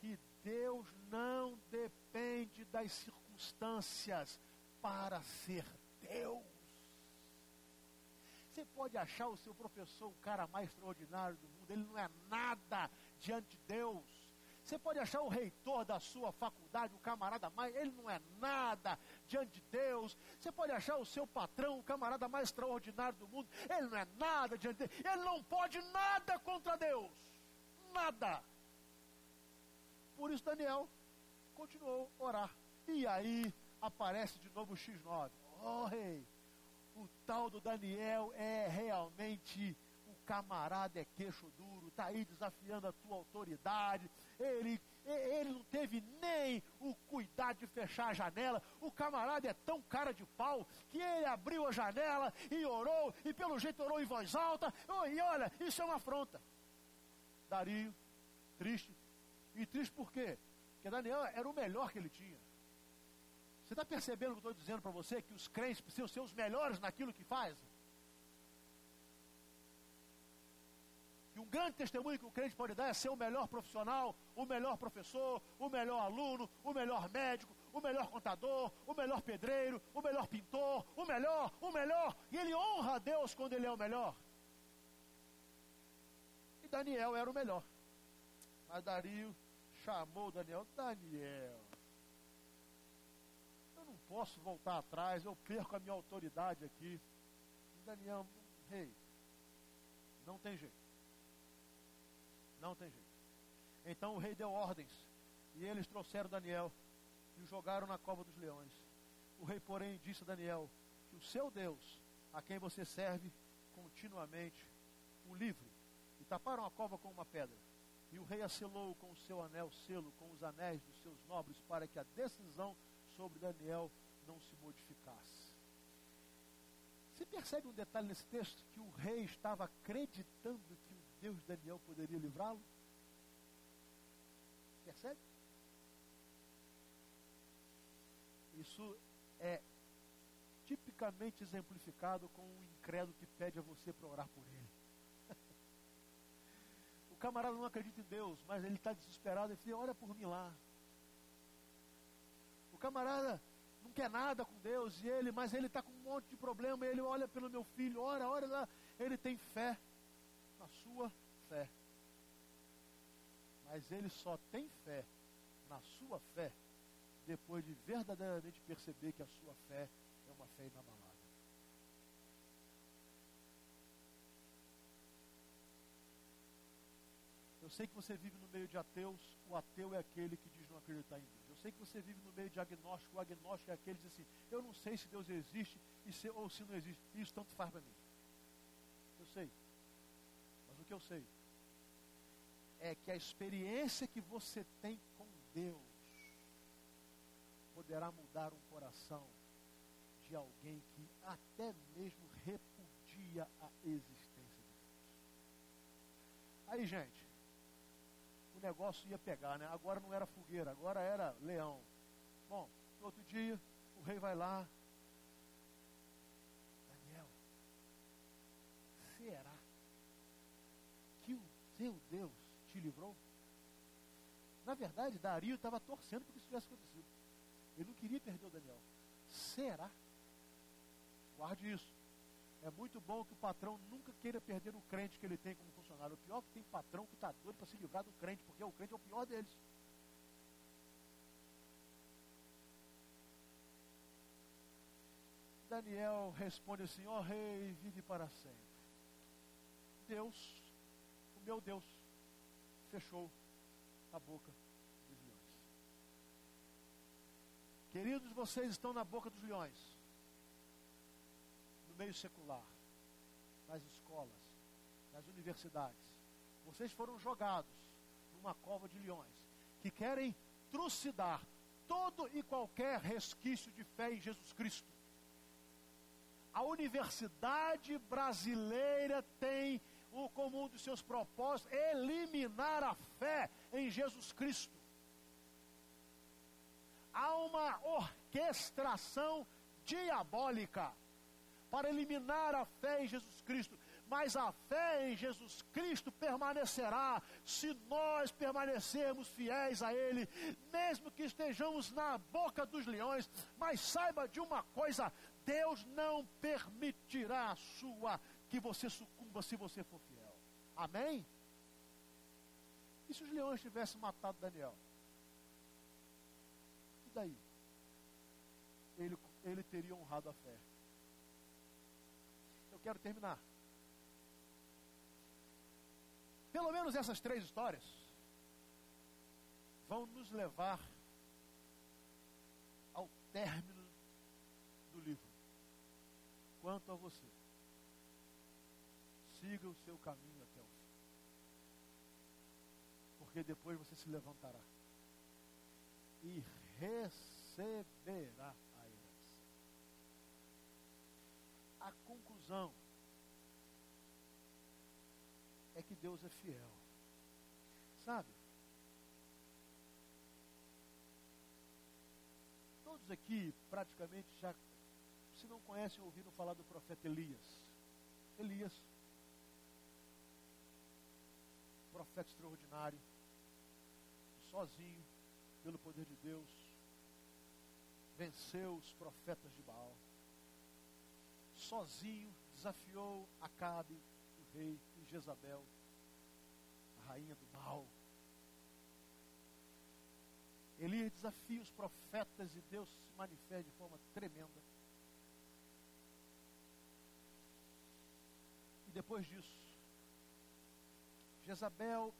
que Deus não depende das circunstâncias para ser Deus. Você pode achar o seu professor o cara mais extraordinário do mundo, ele não é nada diante de Deus. Você pode achar o reitor da sua faculdade, o camarada mais, ele não é nada diante de Deus. Você pode achar o seu patrão, o camarada mais extraordinário do mundo, ele não é nada diante de Deus. Ele não pode nada contra Deus. Nada. Por isso Daniel continuou a orar. E aí aparece de novo o X9. Oh, rei, o tal do Daniel é realmente o camarada é queixo duro, está aí desafiando a tua autoridade. Ele, ele não teve nem o cuidado de fechar a janela. O camarada é tão cara de pau que ele abriu a janela e orou, e pelo jeito orou em voz alta. E olha, isso é uma afronta. Dario, triste. E triste por quê? Porque Daniel era o melhor que ele tinha. Você está percebendo o que eu estou dizendo para você? Que os crentes precisam ser os melhores naquilo que fazem? Um grande testemunho que o crente pode dar é ser o melhor profissional, o melhor professor, o melhor aluno, o melhor médico, o melhor contador, o melhor pedreiro, o melhor pintor, o melhor, o melhor. E ele honra a Deus quando ele é o melhor. E Daniel era o melhor. Mas Dario chamou Daniel, Daniel, posso voltar atrás, eu perco a minha autoridade aqui. Daniel, rei, não tem jeito. Não tem jeito. Então o rei deu ordens, e eles trouxeram Daniel e o jogaram na cova dos leões. O rei, porém, disse a Daniel que o seu Deus, a quem você serve continuamente, o livre. E taparam a cova com uma pedra. E o rei acelou com o seu anel selo, com os anéis dos seus nobres, para que a decisão sobre Daniel não se modificasse. Você percebe um detalhe nesse texto? Que o rei estava acreditando que o Deus de Daniel poderia livrá-lo? Percebe? Isso é tipicamente exemplificado com um incrédulo que pede a você para orar por ele. o camarada não acredita em Deus, mas ele está desesperado e fala, olha por mim lá camarada não quer nada com Deus, e ele, mas ele está com um monte de problema, ele olha pelo meu filho, ora, ora lá, ele tem fé na sua fé. Mas ele só tem fé na sua fé depois de verdadeiramente perceber que a sua fé é uma fé inabalável. Eu sei que você vive no meio de ateus, o ateu é aquele que diz não acreditar em Deus. Sei que você vive no meio de agnóstico, o agnóstico é aquele que diz assim, eu não sei se Deus existe se, ou se não existe. Isso tanto faz para mim. Eu sei. Mas o que eu sei é que a experiência que você tem com Deus poderá mudar um coração de alguém que até mesmo repudia a existência de Deus. Aí, gente, o negócio ia pegar, né? Agora não era fogueira, agora era leão. Bom, no outro dia, o rei vai lá. Daniel, será que o teu Deus te livrou? Na verdade, Dario estava torcendo para que isso tivesse acontecido. Ele não queria perder o Daniel. Será? Guarde isso. É muito bom que o patrão nunca queira perder o crente que ele tem como funcionário. O pior é que tem patrão que está doido para se livrar do crente, porque o crente é o pior deles. Daniel responde assim: Ó oh, rei, vive para sempre. Deus, o meu Deus, fechou a boca dos leões. Queridos, vocês estão na boca dos leões meio secular, nas escolas, nas universidades. Vocês foram jogados numa cova de leões que querem trucidar todo e qualquer resquício de fé em Jesus Cristo. A universidade brasileira tem o comum dos seus propósitos eliminar a fé em Jesus Cristo. Há uma orquestração diabólica para eliminar a fé em Jesus Cristo. Mas a fé em Jesus Cristo permanecerá se nós permanecermos fiéis a Ele, mesmo que estejamos na boca dos leões. Mas saiba de uma coisa: Deus não permitirá a sua que você sucumba se você for fiel. Amém? E se os leões tivessem matado Daniel? E daí? Ele, ele teria honrado a fé quero terminar. Pelo menos essas três histórias vão nos levar ao término do livro. Quanto a você, siga o seu caminho até o fim. Porque depois você se levantará e receberá a conclusão é que Deus é fiel. Sabe? Todos aqui praticamente já, se não conhecem, ouviram falar do profeta Elias. Elias, profeta extraordinário, sozinho, pelo poder de Deus, venceu os profetas de Baal sozinho desafiou Acabe, o rei, e Jezabel, a rainha do mal. Elias desafia os profetas e Deus se manifesta de forma tremenda. E depois disso, Jezabel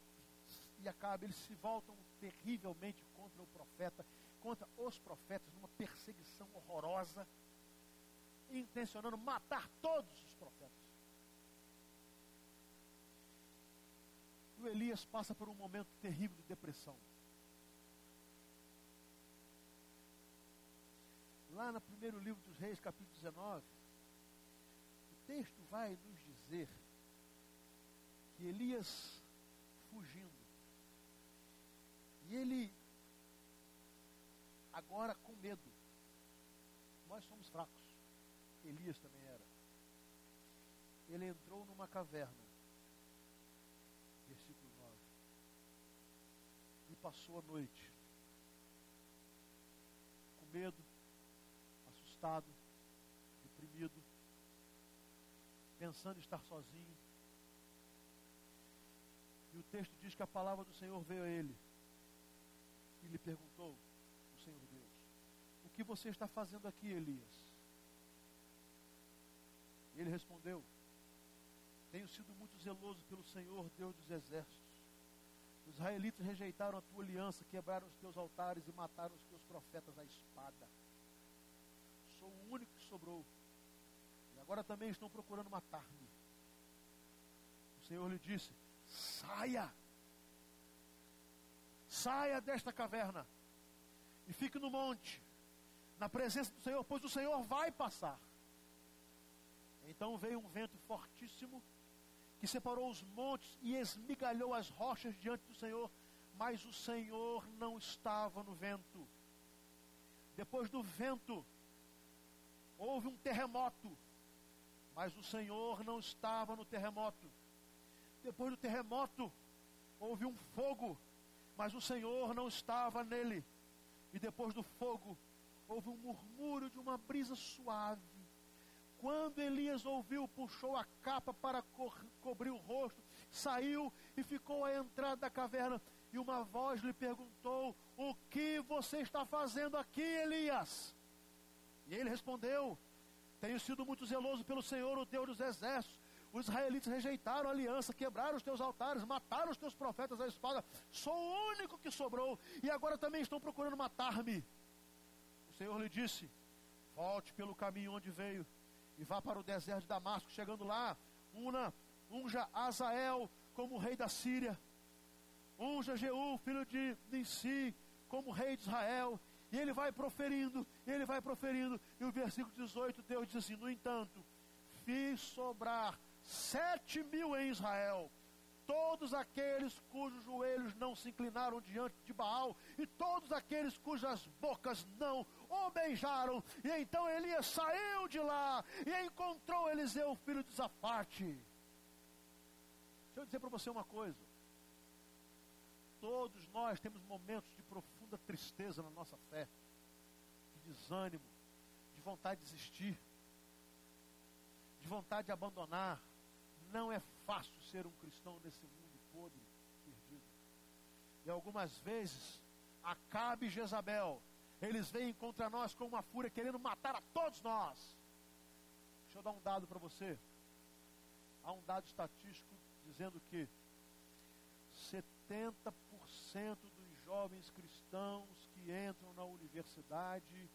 e Acabe, eles se voltam terrivelmente contra o profeta, contra os profetas, numa perseguição horrorosa intencionando matar todos os profetas. O Elias passa por um momento terrível de depressão. Lá no primeiro livro dos Reis, capítulo 19, o texto vai nos dizer que Elias fugindo, e ele agora com medo, nós somos fracos. Elias também era. Ele entrou numa caverna. Versículo 9. E passou a noite. Com medo, assustado, deprimido, pensando estar sozinho. E o texto diz que a palavra do Senhor veio a ele e lhe perguntou, o Senhor Deus, o que você está fazendo aqui, Elias? E ele respondeu, tenho sido muito zeloso pelo Senhor, Deus dos exércitos. Os israelitas rejeitaram a tua aliança, quebraram os teus altares e mataram os teus profetas à espada. Sou o único que sobrou. E agora também estão procurando matar-me. O Senhor lhe disse: saia, saia desta caverna e fique no monte, na presença do Senhor, pois o Senhor vai passar. Então veio um vento fortíssimo que separou os montes e esmigalhou as rochas diante do Senhor, mas o Senhor não estava no vento. Depois do vento, houve um terremoto, mas o Senhor não estava no terremoto. Depois do terremoto, houve um fogo, mas o Senhor não estava nele. E depois do fogo, houve um murmúrio de uma brisa suave. Quando Elias ouviu, puxou a capa para co cobrir o rosto, saiu e ficou à entrada da caverna. E uma voz lhe perguntou: O que você está fazendo aqui, Elias? E ele respondeu: Tenho sido muito zeloso pelo Senhor, o Deus dos exércitos. Os israelitas rejeitaram a aliança, quebraram os teus altares, mataram os teus profetas à espada. Sou o único que sobrou e agora também estão procurando matar-me. O Senhor lhe disse: Volte pelo caminho onde veio e vá para o deserto de Damasco. Chegando lá, una, unja Azael como rei da Síria. Unja Jeú, filho de Nissi, como rei de Israel. E ele vai proferindo, ele vai proferindo. E o versículo 18, Deus diz assim: No entanto, fiz sobrar sete mil em Israel todos aqueles cujos joelhos não se inclinaram diante de Baal, e todos aqueles cujas bocas não o beijaram. E então Elias saiu de lá e encontrou Eliseu, filho de Zafate. Deixa eu dizer para você uma coisa. Todos nós temos momentos de profunda tristeza na nossa fé, de desânimo, de vontade de desistir, de vontade de abandonar. Não é fácil ser um cristão nesse mundo podre, perdido. E algumas vezes, Acabe Jezabel, eles vêm contra nós com uma fúria, querendo matar a todos nós. Deixa eu dar um dado para você. Há um dado estatístico dizendo que 70% dos jovens cristãos que entram na universidade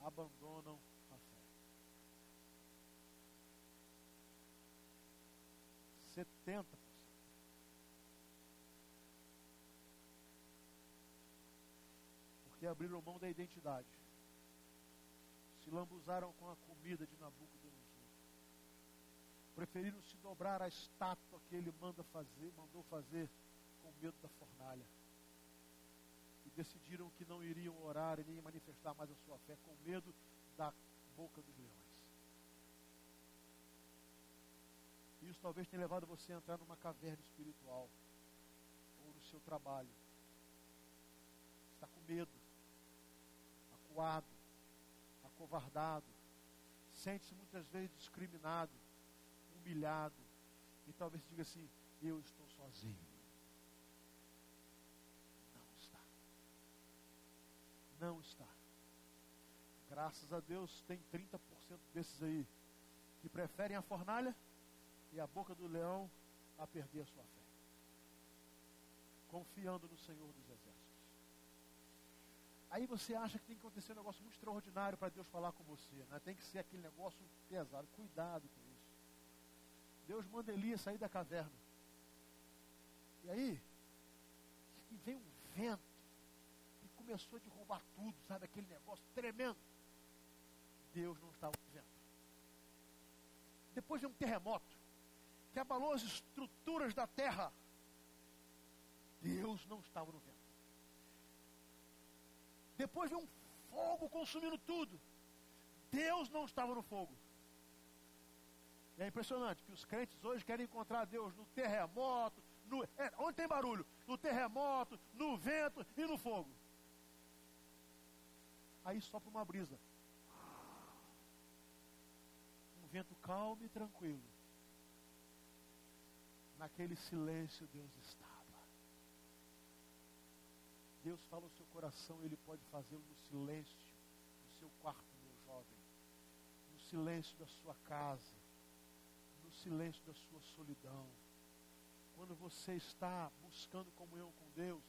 abandonam 70%. Porque abriram mão da identidade. Se lambuzaram com a comida de Nabucodonosor. Preferiram se dobrar à estátua que ele manda fazer, mandou fazer com medo da fornalha. E decidiram que não iriam orar e nem manifestar mais a sua fé com medo da boca dos leões. Isso talvez tenha levado você a entrar numa caverna espiritual ou no seu trabalho. Está com medo, acuado, acovardado, sente-se muitas vezes discriminado, humilhado, e talvez diga assim: Eu estou sozinho. Não está. Não está. Graças a Deus, tem 30% desses aí que preferem a fornalha e a boca do leão a perder a sua fé. Confiando no Senhor dos Exércitos. Aí você acha que tem que acontecer um negócio muito extraordinário para Deus falar com você. Né? Tem que ser aquele negócio pesado. Cuidado com isso. Deus manda Elias sair da caverna. E aí, vem um vento e começou a derrubar tudo, sabe? Aquele negócio tremendo. Deus não estava vento. Depois vem um terremoto que abalou as estruturas da terra. Deus não estava no vento. Depois veio um fogo consumindo tudo. Deus não estava no fogo. E é impressionante que os crentes hoje querem encontrar Deus no terremoto, no, é, onde tem barulho? No terremoto, no vento e no fogo. Aí sopra uma brisa. Um vento calmo e tranquilo naquele silêncio Deus está. Deus fala o seu coração, Ele pode fazê-lo no silêncio, no seu quarto, meu jovem, no silêncio da sua casa, no silêncio da sua solidão. Quando você está buscando comunhão com Deus,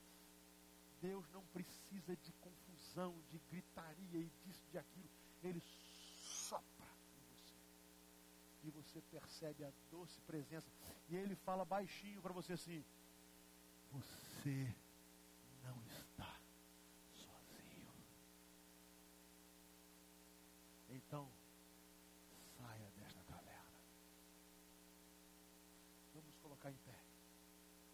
Deus não precisa de confusão, de gritaria e disso, de aquilo. Ele sopra em você. E você percebe a doce presença. E ele fala baixinho para você assim: Você